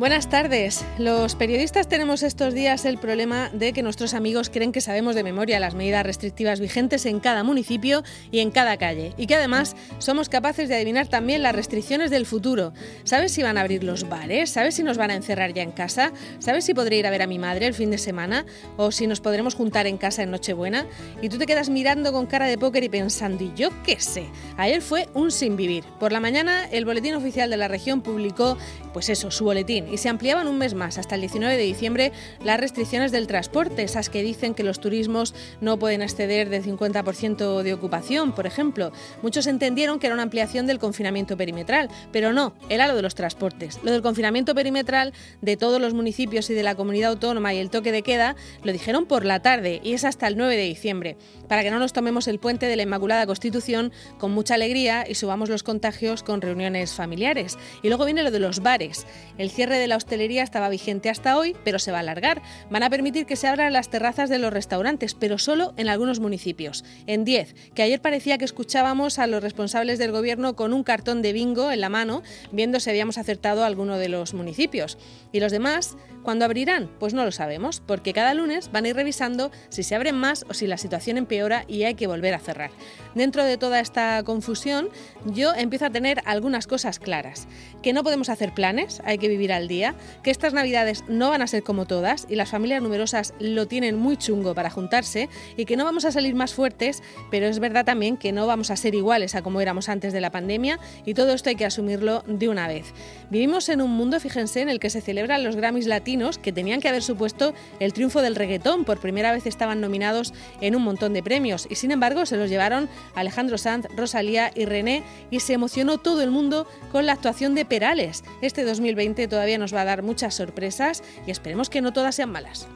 Buenas tardes. Los periodistas tenemos estos días el problema de que nuestros amigos creen que sabemos de memoria las medidas restrictivas vigentes en cada municipio y en cada calle y que además somos capaces de adivinar también las restricciones del futuro. ¿Sabes si van a abrir los bares? ¿Sabes si nos van a encerrar ya en casa? ¿Sabes si podré ir a ver a mi madre el fin de semana? ¿O si nos podremos juntar en casa en Nochebuena? Y tú te quedas mirando con cara de póker y pensando, ¿y yo qué sé? Ayer fue un sin vivir. Por la mañana el Boletín Oficial de la Región publicó, pues eso, su boletín y se ampliaban un mes más, hasta el 19 de diciembre, las restricciones del transporte, esas que dicen que los turismos no pueden exceder del 50% de ocupación, por ejemplo. Muchos entendieron que era una ampliación del confinamiento perimetral, pero no, era lo de los transportes. Lo del confinamiento perimetral de todos los municipios y de la comunidad autónoma y el toque de queda lo dijeron por la tarde y es hasta el 9 de diciembre, para que no nos tomemos el puente de la Inmaculada Constitución con mucha alegría y subamos los contagios con reuniones familiares. Y luego viene lo de los bares. El cierre de la hostelería estaba vigente hasta hoy, pero se va a alargar. Van a permitir que se abran las terrazas de los restaurantes, pero solo en algunos municipios, en 10, que ayer parecía que escuchábamos a los responsables del gobierno con un cartón de bingo en la mano, viendo si habíamos acertado alguno de los municipios. Y los demás, ¿cuándo abrirán? Pues no lo sabemos, porque cada lunes van a ir revisando si se abren más o si la situación empeora y hay que volver a cerrar. Dentro de toda esta confusión, yo empiezo a tener algunas cosas claras, que no podemos hacer planes, hay que vivir al día, que estas navidades no van a ser como todas y las familias numerosas lo tienen muy chungo para juntarse y que no vamos a salir más fuertes, pero es verdad también que no vamos a ser iguales a como éramos antes de la pandemia y todo esto hay que asumirlo de una vez. Vivimos en un mundo, fíjense, en el que se celebran los Grammys latinos que tenían que haber supuesto el triunfo del reggaetón, por primera vez estaban nominados en un montón de premios y sin embargo se los llevaron Alejandro Sanz, Rosalía y René y se emocionó todo el mundo con la actuación de Perales. Este 2020 todavía nos va a dar muchas sorpresas y esperemos que no todas sean malas.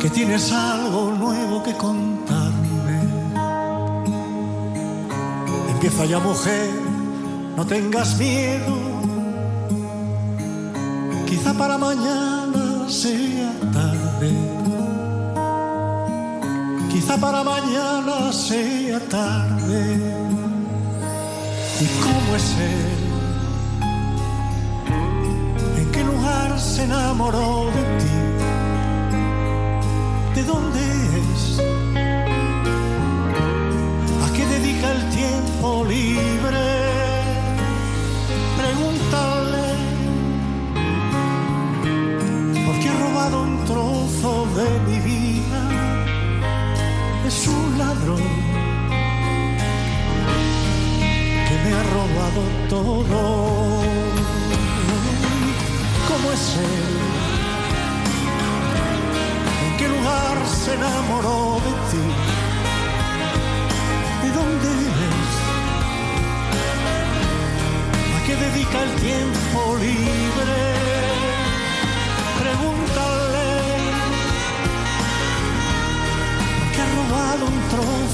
que tienes algo nuevo que contarme. Empieza ya mujer, no tengas miedo. Quizá para mañana sea tarde Quizá para mañana sea tarde. ¿Y cómo es él? ¿En qué lugar se enamoró de ti? ¿De dónde es? ¿A qué dedica el tiempo libre? Pregúntale. Porque ha robado un trozo de mi vida es un ladrón que me ha robado todo. ¿Cómo es él? ¿En qué lugar se enamoró de ti? ¿De dónde eres? ¿A qué dedica el tiempo libre?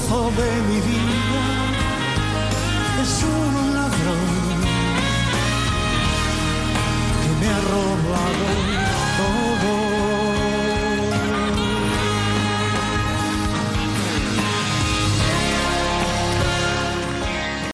De mi vida.